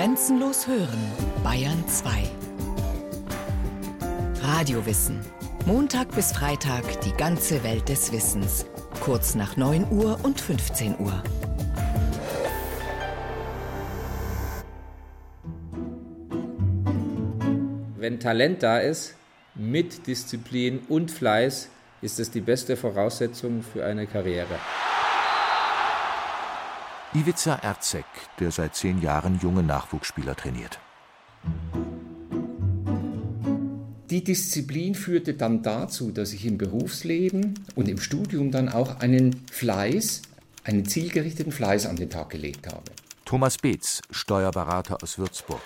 Grenzenlos hören, Bayern 2. Radiowissen. Montag bis Freitag die ganze Welt des Wissens. Kurz nach 9 Uhr und 15 Uhr. Wenn Talent da ist, mit Disziplin und Fleiß, ist es die beste Voraussetzung für eine Karriere. Ivica Erzek, der seit zehn Jahren junge Nachwuchsspieler trainiert. Die Disziplin führte dann dazu, dass ich im Berufsleben und im Studium dann auch einen Fleiß, einen zielgerichteten Fleiß an den Tag gelegt habe. Thomas Beetz, Steuerberater aus Würzburg.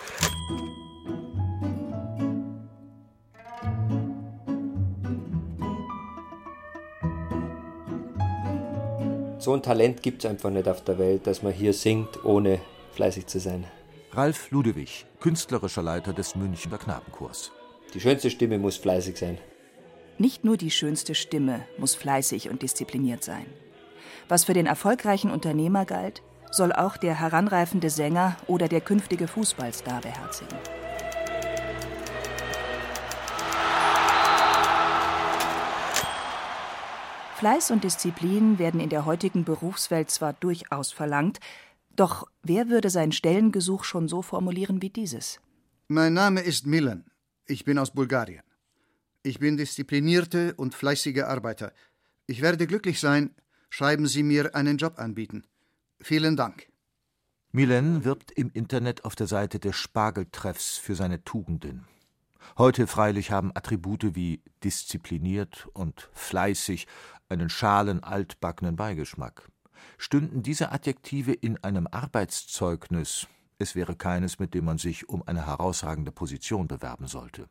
So ein Talent gibt es einfach nicht auf der Welt, dass man hier singt, ohne fleißig zu sein. Ralf Ludewig, künstlerischer Leiter des Münchner Knabenchors. Die schönste Stimme muss fleißig sein. Nicht nur die schönste Stimme muss fleißig und diszipliniert sein. Was für den erfolgreichen Unternehmer galt, soll auch der heranreifende Sänger oder der künftige Fußballstar beherzigen. Fleiß und Disziplin werden in der heutigen Berufswelt zwar durchaus verlangt, doch wer würde sein Stellengesuch schon so formulieren wie dieses? Mein Name ist Milan. Ich bin aus Bulgarien. Ich bin disziplinierte und fleißige Arbeiter. Ich werde glücklich sein, schreiben Sie mir einen Job anbieten. Vielen Dank. Milan wirbt im Internet auf der Seite des Spargeltreffs für seine Tugenden. Heute freilich haben Attribute wie diszipliniert und fleißig einen schalen, altbackenen Beigeschmack. Stünden diese Adjektive in einem Arbeitszeugnis, es wäre keines, mit dem man sich um eine herausragende Position bewerben sollte.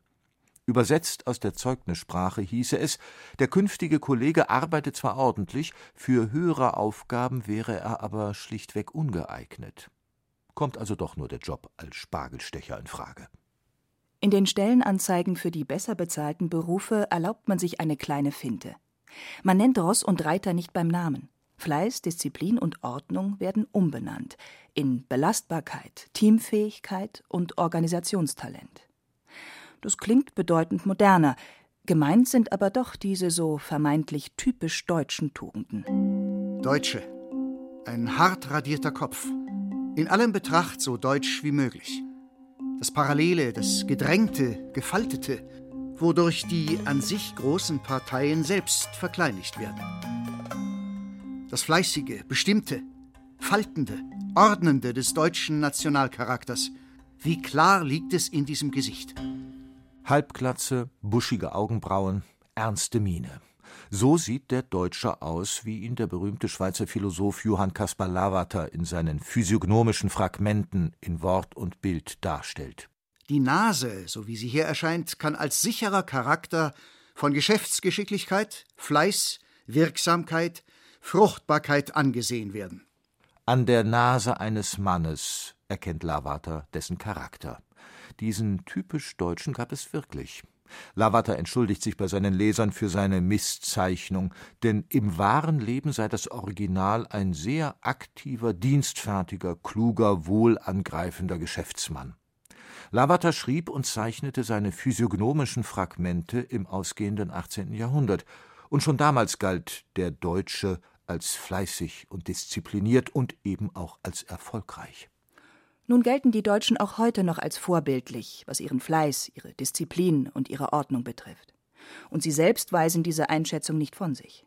Übersetzt aus der Zeugnissprache hieße es, der künftige Kollege arbeite zwar ordentlich, für höhere Aufgaben wäre er aber schlichtweg ungeeignet. Kommt also doch nur der Job als Spargelstecher in Frage. In den Stellenanzeigen für die besser bezahlten Berufe erlaubt man sich eine kleine Finte. Man nennt Ross und Reiter nicht beim Namen. Fleiß, Disziplin und Ordnung werden umbenannt in Belastbarkeit, Teamfähigkeit und Organisationstalent. Das klingt bedeutend moderner, gemeint sind aber doch diese so vermeintlich typisch deutschen Tugenden. Deutsche. Ein hart radierter Kopf. In allem Betracht so deutsch wie möglich. Das Parallele, das Gedrängte, Gefaltete, wodurch die an sich großen Parteien selbst verkleinigt werden. Das fleißige, bestimmte, faltende, ordnende des deutschen Nationalcharakters, wie klar liegt es in diesem Gesicht. Halbglatze, buschige Augenbrauen, ernste Miene. So sieht der Deutsche aus, wie ihn der berühmte Schweizer Philosoph Johann Caspar Lavater in seinen physiognomischen Fragmenten in Wort und Bild darstellt. Die Nase, so wie sie hier erscheint, kann als sicherer Charakter von Geschäftsgeschicklichkeit, Fleiß, Wirksamkeit, Fruchtbarkeit angesehen werden. An der Nase eines Mannes erkennt Lavater dessen Charakter. Diesen typisch Deutschen gab es wirklich. Lavater entschuldigt sich bei seinen Lesern für seine Misszeichnung, denn im wahren Leben sei das Original ein sehr aktiver, dienstfertiger, kluger, wohlangreifender Geschäftsmann. Lavater schrieb und zeichnete seine physiognomischen Fragmente im ausgehenden 18. Jahrhundert, und schon damals galt der Deutsche als fleißig und diszipliniert und eben auch als erfolgreich. Nun gelten die Deutschen auch heute noch als vorbildlich, was ihren Fleiß, ihre Disziplin und ihre Ordnung betrifft. Und sie selbst weisen diese Einschätzung nicht von sich.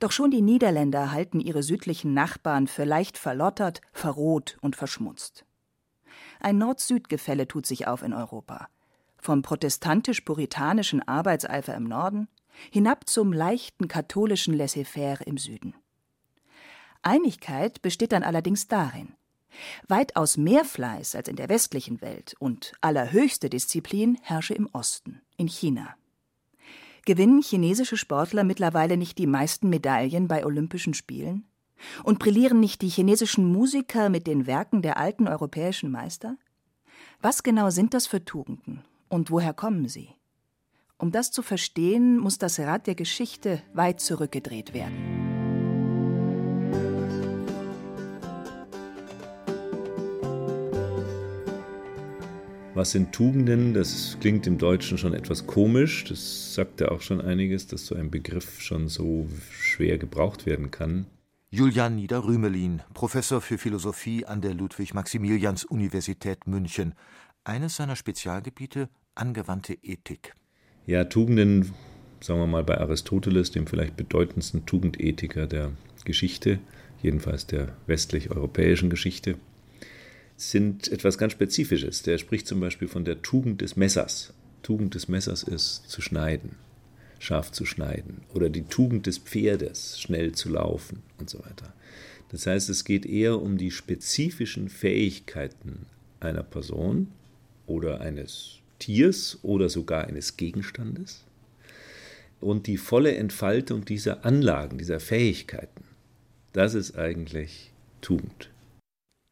Doch schon die Niederländer halten ihre südlichen Nachbarn für leicht verlottert, verroht und verschmutzt. Ein Nord-Süd-Gefälle tut sich auf in Europa. Vom protestantisch-puritanischen Arbeitseifer im Norden hinab zum leichten katholischen Laissez-faire im Süden. Einigkeit besteht dann allerdings darin, weitaus mehr Fleiß als in der westlichen Welt und allerhöchste Disziplin herrsche im Osten, in China. Gewinnen chinesische Sportler mittlerweile nicht die meisten Medaillen bei Olympischen Spielen? Und brillieren nicht die chinesischen Musiker mit den Werken der alten europäischen Meister? Was genau sind das für Tugenden und woher kommen sie? Um das zu verstehen, muss das Rad der Geschichte weit zurückgedreht werden. Was sind Tugenden? Das klingt im Deutschen schon etwas komisch. Das sagt ja auch schon einiges, dass so ein Begriff schon so schwer gebraucht werden kann. Julian Nieder-Rümelin, Professor für Philosophie an der Ludwig-Maximilians-Universität München. Eines seiner Spezialgebiete angewandte Ethik. Ja, Tugenden, sagen wir mal bei Aristoteles, dem vielleicht bedeutendsten Tugendethiker der Geschichte, jedenfalls der westlich-europäischen Geschichte, sind etwas ganz Spezifisches. Der spricht zum Beispiel von der Tugend des Messers. Tugend des Messers ist zu schneiden scharf zu schneiden oder die Tugend des Pferdes, schnell zu laufen und so weiter. Das heißt, es geht eher um die spezifischen Fähigkeiten einer Person oder eines Tiers oder sogar eines Gegenstandes und die volle Entfaltung dieser Anlagen, dieser Fähigkeiten. Das ist eigentlich Tugend.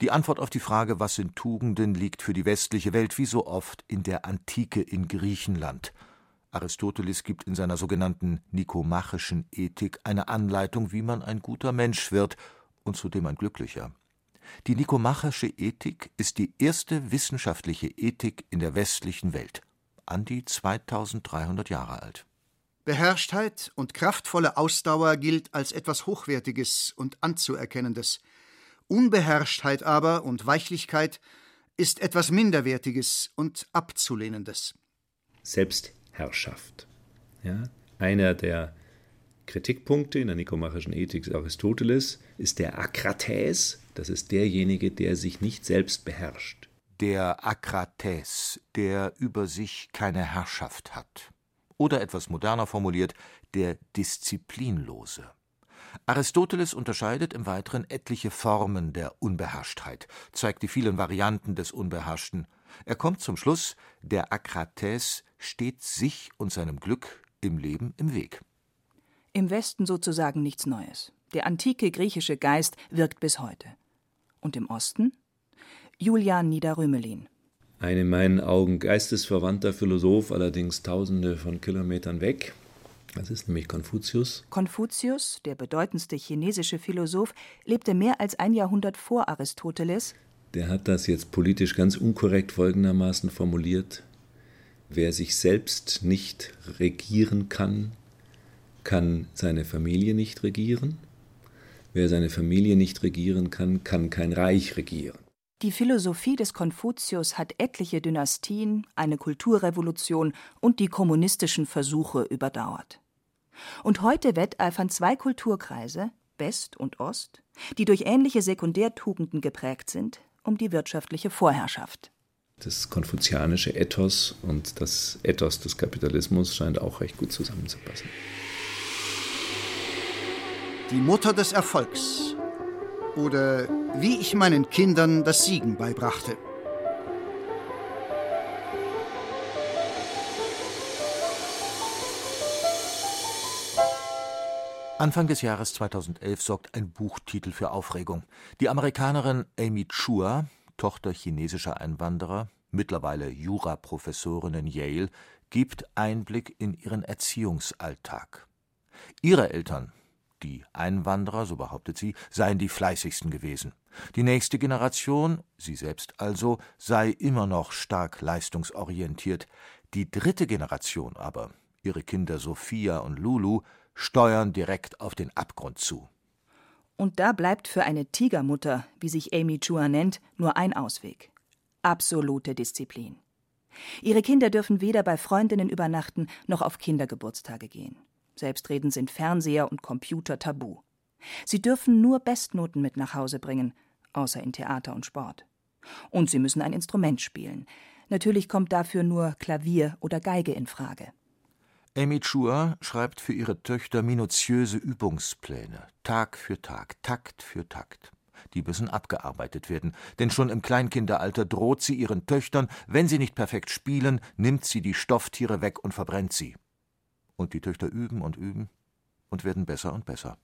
Die Antwort auf die Frage, was sind Tugenden, liegt für die westliche Welt wie so oft in der Antike in Griechenland – Aristoteles gibt in seiner sogenannten Nikomachischen Ethik eine Anleitung, wie man ein guter Mensch wird und zudem ein glücklicher. Die Nikomachische Ethik ist die erste wissenschaftliche Ethik in der westlichen Welt, an die 2300 Jahre alt. Beherrschtheit und kraftvolle Ausdauer gilt als etwas Hochwertiges und Anzuerkennendes. Unbeherrschtheit aber und Weichlichkeit ist etwas Minderwertiges und Abzulehnendes. Selbst Herrschaft. Ja? Einer der Kritikpunkte in der nikomachischen Ethik Aristoteles ist der Akrates, das ist derjenige, der sich nicht selbst beherrscht. Der Akrates, der über sich keine Herrschaft hat. Oder etwas moderner formuliert, der Disziplinlose. Aristoteles unterscheidet im Weiteren etliche Formen der Unbeherrschtheit, zeigt die vielen Varianten des Unbeherrschten. Er kommt zum Schluss, der Akrates steht sich und seinem Glück im Leben im Weg. Im Westen sozusagen nichts Neues. Der antike griechische Geist wirkt bis heute. Und im Osten? Julian Niederrümelin. Ein in meinen Augen geistesverwandter Philosoph, allerdings tausende von Kilometern weg. Das ist nämlich Konfuzius. Konfuzius, der bedeutendste chinesische Philosoph, lebte mehr als ein Jahrhundert vor Aristoteles. Der hat das jetzt politisch ganz unkorrekt folgendermaßen formuliert. Wer sich selbst nicht regieren kann, kann seine Familie nicht regieren. Wer seine Familie nicht regieren kann, kann kein Reich regieren. Die Philosophie des Konfuzius hat etliche Dynastien, eine Kulturrevolution und die kommunistischen Versuche überdauert. Und heute wetteifern zwei Kulturkreise, West und Ost, die durch ähnliche Sekundärtugenden geprägt sind, um die wirtschaftliche Vorherrschaft. Das konfuzianische Ethos und das Ethos des Kapitalismus scheint auch recht gut zusammenzupassen. Die Mutter des Erfolgs. Oder wie ich meinen Kindern das Siegen beibrachte. Anfang des Jahres 2011 sorgt ein Buchtitel für Aufregung. Die Amerikanerin Amy Chua Tochter chinesischer Einwanderer, mittlerweile Juraprofessorin in Yale, gibt Einblick in ihren Erziehungsalltag. Ihre Eltern, die Einwanderer, so behauptet sie, seien die fleißigsten gewesen. Die nächste Generation, sie selbst also, sei immer noch stark leistungsorientiert. Die dritte Generation aber, ihre Kinder Sophia und Lulu, steuern direkt auf den Abgrund zu. Und da bleibt für eine Tigermutter, wie sich Amy Chua nennt, nur ein Ausweg. Absolute Disziplin. Ihre Kinder dürfen weder bei Freundinnen übernachten noch auf Kindergeburtstage gehen. Selbstredend sind Fernseher und Computer tabu. Sie dürfen nur Bestnoten mit nach Hause bringen, außer in Theater und Sport. Und sie müssen ein Instrument spielen. Natürlich kommt dafür nur Klavier oder Geige in Frage. Amy Chua schreibt für ihre Töchter minutiöse Übungspläne, Tag für Tag, Takt für Takt. Die müssen abgearbeitet werden, denn schon im Kleinkinderalter droht sie ihren Töchtern, wenn sie nicht perfekt spielen, nimmt sie die Stofftiere weg und verbrennt sie. Und die Töchter üben und üben und werden besser und besser.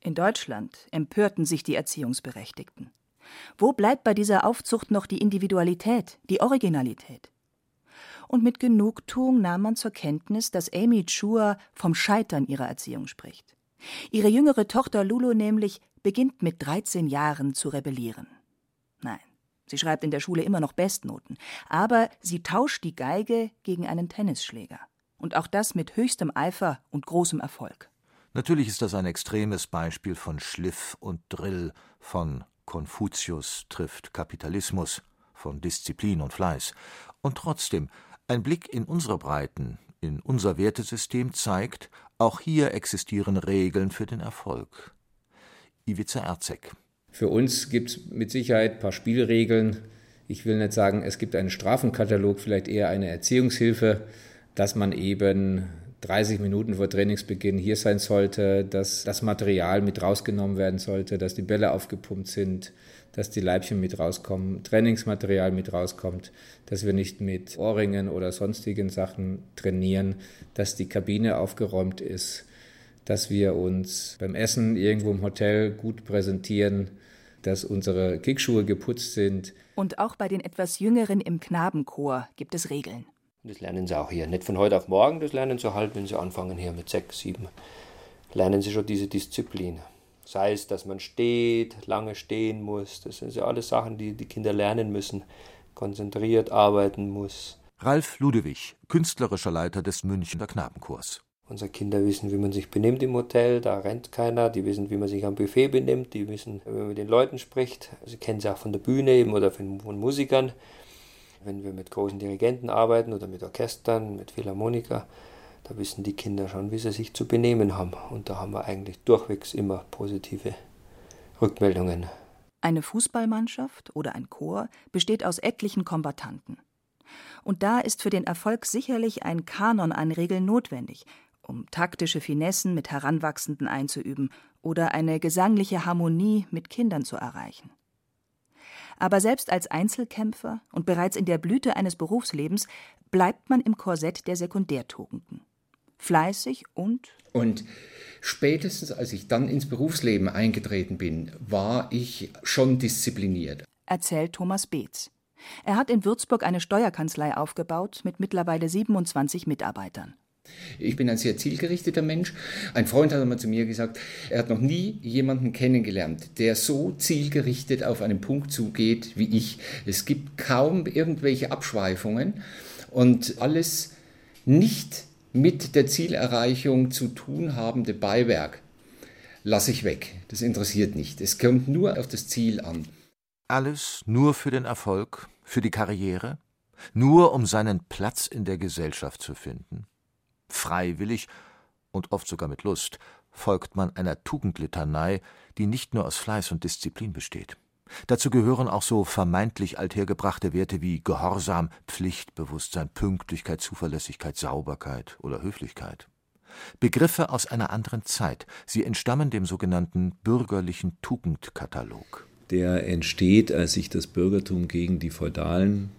In Deutschland empörten sich die Erziehungsberechtigten. Wo bleibt bei dieser Aufzucht noch die Individualität, die Originalität? und mit Genugtuung nahm man zur Kenntnis, dass Amy Chua vom Scheitern ihrer Erziehung spricht. Ihre jüngere Tochter Lulu nämlich beginnt mit 13 Jahren zu rebellieren. Nein, Sie schreibt in der Schule immer noch Bestnoten. Aber sie tauscht die Geige gegen einen Tennisschläger. Und auch das mit höchstem Eifer und großem Erfolg. Natürlich ist das ein extremes Beispiel von Schliff und Drill, von Konfuzius trifft Kapitalismus, von Disziplin und Fleiß. Und trotzdem, ein Blick in unsere Breiten, in unser Wertesystem zeigt, auch hier existieren Regeln für den Erfolg. Ivica Erzek für uns gibt es mit Sicherheit ein paar Spielregeln. Ich will nicht sagen, es gibt einen Strafenkatalog, vielleicht eher eine Erziehungshilfe, dass man eben 30 Minuten vor Trainingsbeginn hier sein sollte, dass das Material mit rausgenommen werden sollte, dass die Bälle aufgepumpt sind, dass die Leibchen mit rauskommen, Trainingsmaterial mit rauskommt, dass wir nicht mit Ohrringen oder sonstigen Sachen trainieren, dass die Kabine aufgeräumt ist, dass wir uns beim Essen irgendwo im Hotel gut präsentieren, dass unsere Kickschuhe geputzt sind. Und auch bei den etwas Jüngeren im Knabenchor gibt es Regeln. Das lernen sie auch hier. Nicht von heute auf morgen, das lernen sie halt, wenn sie anfangen hier mit sechs, sieben. Lernen sie schon diese Disziplin. Sei es, dass man steht, lange stehen muss. Das sind ja alles Sachen, die die Kinder lernen müssen. Konzentriert arbeiten muss. Ralf Ludewig, künstlerischer Leiter des Münchner Knabenchors. Unsere Kinder wissen, wie man sich benimmt im Hotel, da rennt keiner, die wissen, wie man sich am Buffet benimmt, die wissen, wie man mit den Leuten spricht. Sie kennen sie auch von der Bühne eben oder von, von Musikern. Wenn wir mit großen Dirigenten arbeiten oder mit Orchestern, mit Philharmoniker, da wissen die Kinder schon, wie sie sich zu benehmen haben. Und da haben wir eigentlich durchwegs immer positive Rückmeldungen. Eine Fußballmannschaft oder ein Chor besteht aus etlichen Kombattanten. Und da ist für den Erfolg sicherlich ein Kanon an Regeln notwendig, um taktische Finessen mit Heranwachsenden einzuüben oder eine gesangliche Harmonie mit Kindern zu erreichen. Aber selbst als Einzelkämpfer und bereits in der Blüte eines Berufslebens bleibt man im Korsett der Sekundärtugenden. Fleißig und. Und spätestens als ich dann ins Berufsleben eingetreten bin, war ich schon diszipliniert. Erzählt Thomas Beetz. Er hat in Würzburg eine Steuerkanzlei aufgebaut mit mittlerweile 27 Mitarbeitern. Ich bin ein sehr zielgerichteter Mensch. Ein Freund hat einmal zu mir gesagt, er hat noch nie jemanden kennengelernt, der so zielgerichtet auf einen Punkt zugeht wie ich. Es gibt kaum irgendwelche Abschweifungen und alles nicht mit der Zielerreichung zu tun habende Beiwerk lasse ich weg. Das interessiert nicht. Es kommt nur auf das Ziel an. Alles nur für den Erfolg, für die Karriere, nur um seinen Platz in der Gesellschaft zu finden. Freiwillig und oft sogar mit Lust folgt man einer Tugendlitanei, die nicht nur aus Fleiß und Disziplin besteht. Dazu gehören auch so vermeintlich althergebrachte Werte wie Gehorsam, Pflichtbewusstsein, Pünktlichkeit, Zuverlässigkeit, Sauberkeit oder Höflichkeit. Begriffe aus einer anderen Zeit. Sie entstammen dem sogenannten bürgerlichen Tugendkatalog. Der entsteht, als sich das Bürgertum gegen die feudalen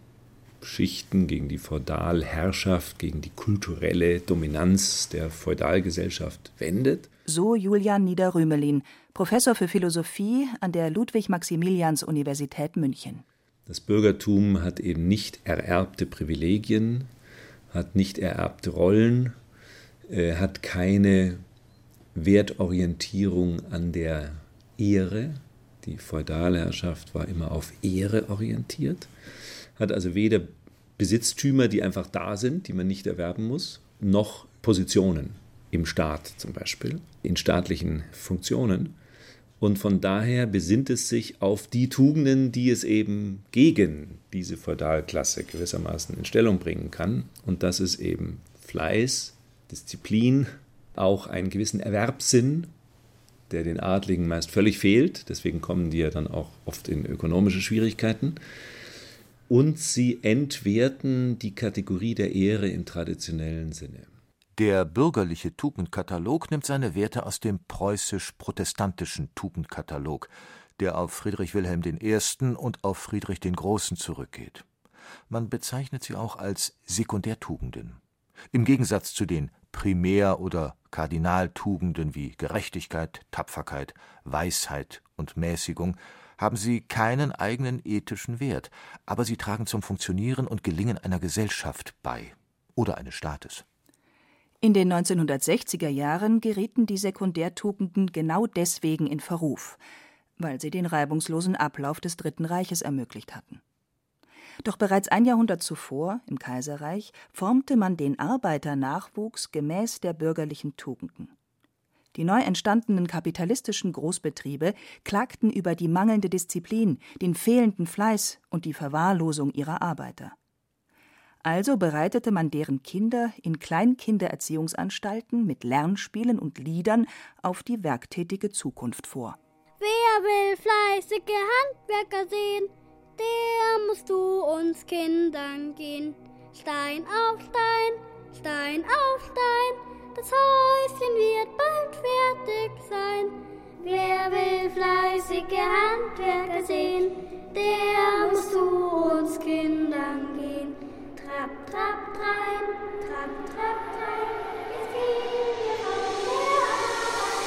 Schichten, gegen die Feudalherrschaft, gegen die kulturelle Dominanz der Feudalgesellschaft wendet. So Julian Niederrümelin, Professor für Philosophie an der Ludwig-Maximilians-Universität München. Das Bürgertum hat eben nicht ererbte Privilegien, hat nicht ererbte Rollen, äh, hat keine Wertorientierung an der Ehre. Die Feudalherrschaft war immer auf Ehre orientiert hat also weder Besitztümer, die einfach da sind, die man nicht erwerben muss, noch Positionen im Staat zum Beispiel, in staatlichen Funktionen. Und von daher besinnt es sich auf die Tugenden, die es eben gegen diese Feudalklasse gewissermaßen in Stellung bringen kann. Und das ist eben Fleiß, Disziplin, auch einen gewissen Erwerbssinn, der den Adligen meist völlig fehlt. Deswegen kommen die ja dann auch oft in ökonomische Schwierigkeiten und sie entwerten die Kategorie der Ehre im traditionellen Sinne. Der bürgerliche Tugendkatalog nimmt seine Werte aus dem preußisch-protestantischen Tugendkatalog, der auf Friedrich Wilhelm I. und auf Friedrich den Großen zurückgeht. Man bezeichnet sie auch als Sekundärtugenden. Im Gegensatz zu den Primär- oder Kardinaltugenden wie Gerechtigkeit, Tapferkeit, Weisheit und Mäßigung haben sie keinen eigenen ethischen Wert, aber sie tragen zum Funktionieren und Gelingen einer Gesellschaft bei oder eines Staates. In den 1960er Jahren gerieten die Sekundärtugenden genau deswegen in Verruf. weil sie den reibungslosen Ablauf des Dritten Reiches ermöglicht hatten. Doch bereits ein Jahrhundert zuvor, im Kaiserreich, formte man den Arbeiternachwuchs gemäß der bürgerlichen Tugenden. Die neu entstandenen kapitalistischen Großbetriebe klagten über die mangelnde Disziplin, den fehlenden Fleiß und die Verwahrlosung ihrer Arbeiter. Also bereitete man deren Kinder in Kleinkindererziehungsanstalten mit Lernspielen und Liedern auf die werktätige Zukunft vor. Wer will fleißige Handwerker sehen, der muss zu uns Kindern gehen. Stein auf Stein, Stein auf Stein, das Häuschen wird bald fertig sein. Wer will fleißige Handwerker sehen, der muss zu uns Kindern gehen. Trapp, trapp, rein, trapp, trapp, rein, jetzt gehen wir von der Arbeit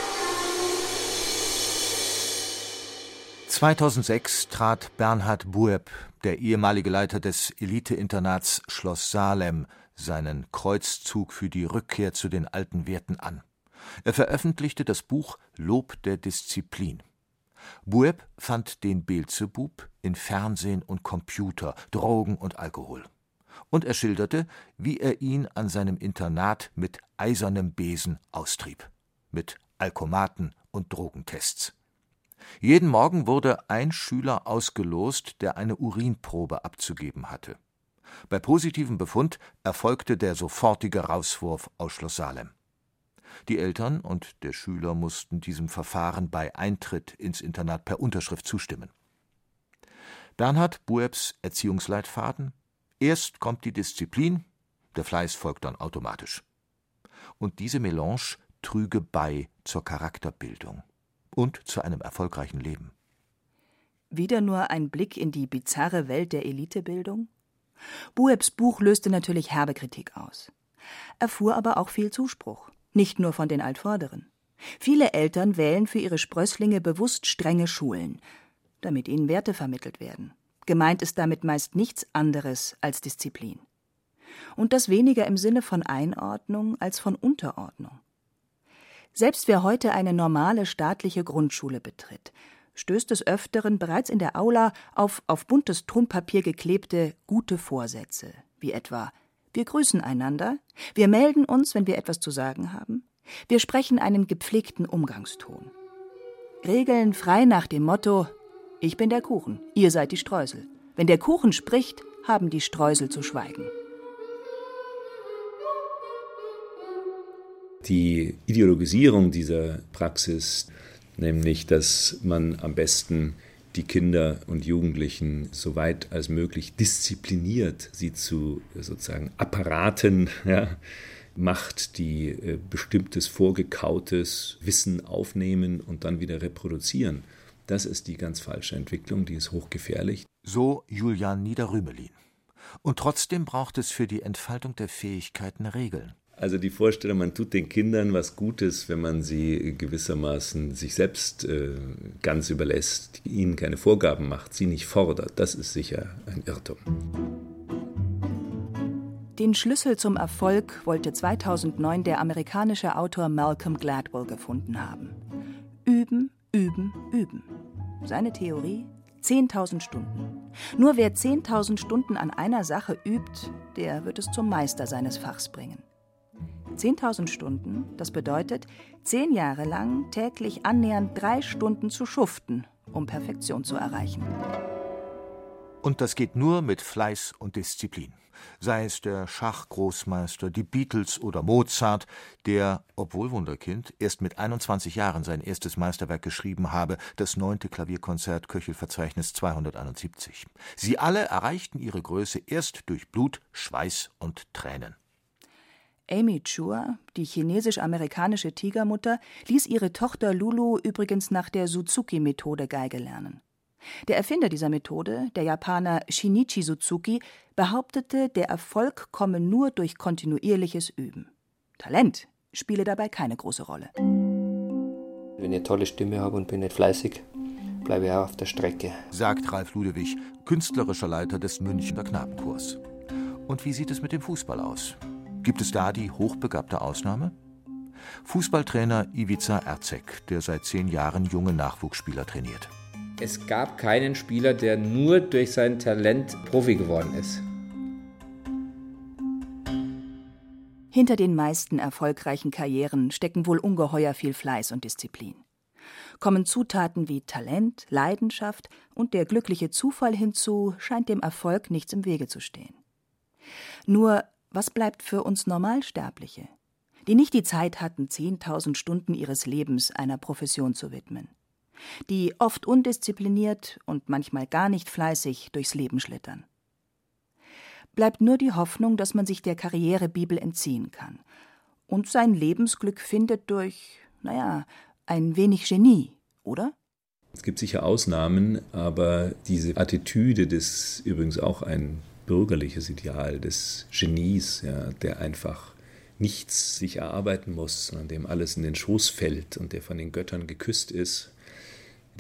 2006 trat Bernhard Bueb, der ehemalige Leiter des Eliteinternats Schloss Salem, seinen Kreuzzug für die Rückkehr zu den alten Werten an. Er veröffentlichte das Buch Lob der Disziplin. Bueb fand den Beelzebub in Fernsehen und Computer, Drogen und Alkohol. Und er schilderte, wie er ihn an seinem Internat mit eisernem Besen austrieb. Mit Alkomaten und Drogentests. Jeden Morgen wurde ein Schüler ausgelost, der eine Urinprobe abzugeben hatte. Bei positivem Befund erfolgte der sofortige Rauswurf aus Schloss Salem. Die Eltern und der Schüler mussten diesem Verfahren bei Eintritt ins Internat per Unterschrift zustimmen. Bernhard Buebs Erziehungsleitfaden Erst kommt die Disziplin, der Fleiß folgt dann automatisch. Und diese Melange trüge bei zur Charakterbildung und zu einem erfolgreichen Leben. Wieder nur ein Blick in die bizarre Welt der Elitebildung? Buebs Buch löste natürlich herbe Kritik aus, erfuhr aber auch viel Zuspruch, nicht nur von den Altvorderen. Viele Eltern wählen für ihre Sprösslinge bewusst strenge Schulen, damit ihnen Werte vermittelt werden. Gemeint ist damit meist nichts anderes als Disziplin. Und das weniger im Sinne von Einordnung als von Unterordnung. Selbst wer heute eine normale staatliche Grundschule betritt, stößt des Öfteren bereits in der Aula auf auf buntes Tonpapier geklebte gute Vorsätze, wie etwa Wir grüßen einander, wir melden uns, wenn wir etwas zu sagen haben, wir sprechen einen gepflegten Umgangston. Regeln frei nach dem Motto Ich bin der Kuchen, ihr seid die Streusel. Wenn der Kuchen spricht, haben die Streusel zu schweigen. Die Ideologisierung dieser Praxis nämlich dass man am besten die Kinder und Jugendlichen so weit als möglich diszipliniert, sie zu sozusagen Apparaten ja, macht, die äh, bestimmtes vorgekautes Wissen aufnehmen und dann wieder reproduzieren. Das ist die ganz falsche Entwicklung, die ist hochgefährlich. So Julian Niederrümelin. Und trotzdem braucht es für die Entfaltung der Fähigkeiten Regeln. Also die Vorstellung, man tut den Kindern was Gutes, wenn man sie gewissermaßen sich selbst äh, ganz überlässt, ihnen keine Vorgaben macht, sie nicht fordert, das ist sicher ein Irrtum. Den Schlüssel zum Erfolg wollte 2009 der amerikanische Autor Malcolm Gladwell gefunden haben. Üben, üben, üben. Seine Theorie? 10.000 Stunden. Nur wer 10.000 Stunden an einer Sache übt, der wird es zum Meister seines Fachs bringen. 10.000 Stunden, das bedeutet, zehn Jahre lang täglich annähernd drei Stunden zu schuften, um Perfektion zu erreichen. Und das geht nur mit Fleiß und Disziplin. Sei es der Schachgroßmeister, die Beatles oder Mozart, der, obwohl Wunderkind, erst mit 21 Jahren sein erstes Meisterwerk geschrieben habe, das neunte Klavierkonzert Köchelverzeichnis 271. Sie alle erreichten ihre Größe erst durch Blut, Schweiß und Tränen. Amy Chua, die chinesisch-amerikanische Tigermutter, ließ ihre Tochter Lulu übrigens nach der Suzuki-Methode Geige lernen. Der Erfinder dieser Methode, der Japaner Shinichi Suzuki, behauptete, der Erfolg komme nur durch kontinuierliches Üben. Talent spiele dabei keine große Rolle. Wenn ich eine tolle Stimme habe und bin nicht fleißig, bleibe ich auch auf der Strecke, sagt Ralf Ludewig, künstlerischer Leiter des Münchner Knabenchors. Und wie sieht es mit dem Fußball aus? Gibt es da die hochbegabte Ausnahme? Fußballtrainer Ivica Erzek, der seit zehn Jahren junge Nachwuchsspieler trainiert. Es gab keinen Spieler, der nur durch sein Talent Profi geworden ist. Hinter den meisten erfolgreichen Karrieren stecken wohl ungeheuer viel Fleiß und Disziplin. Kommen Zutaten wie Talent, Leidenschaft und der glückliche Zufall hinzu, scheint dem Erfolg nichts im Wege zu stehen. Nur, was bleibt für uns Normalsterbliche, die nicht die Zeit hatten, zehntausend Stunden ihres Lebens einer Profession zu widmen, die oft undiszipliniert und manchmal gar nicht fleißig durchs Leben schlittern? bleibt nur die Hoffnung, dass man sich der Karrierebibel entziehen kann und sein Lebensglück findet durch, naja, ein wenig Genie, oder? Es gibt sicher Ausnahmen, aber diese Attitüde des übrigens auch ein bürgerliches Ideal des Genies, ja, der einfach nichts sich erarbeiten muss, sondern dem alles in den Schoß fällt und der von den Göttern geküsst ist,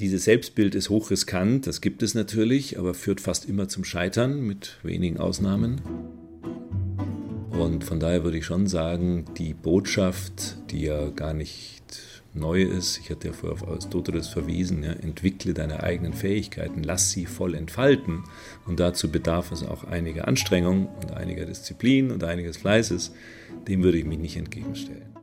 dieses Selbstbild ist hochriskant, das gibt es natürlich, aber führt fast immer zum Scheitern, mit wenigen Ausnahmen. Und von daher würde ich schon sagen, die Botschaft, die ja gar nicht neu ist, ich hatte ja vorher auf Aristoteles verwiesen, ja, entwickle deine eigenen Fähigkeiten, lass sie voll entfalten. Und dazu bedarf es auch einiger Anstrengung und einiger Disziplin und einiges Fleißes. Dem würde ich mich nicht entgegenstellen.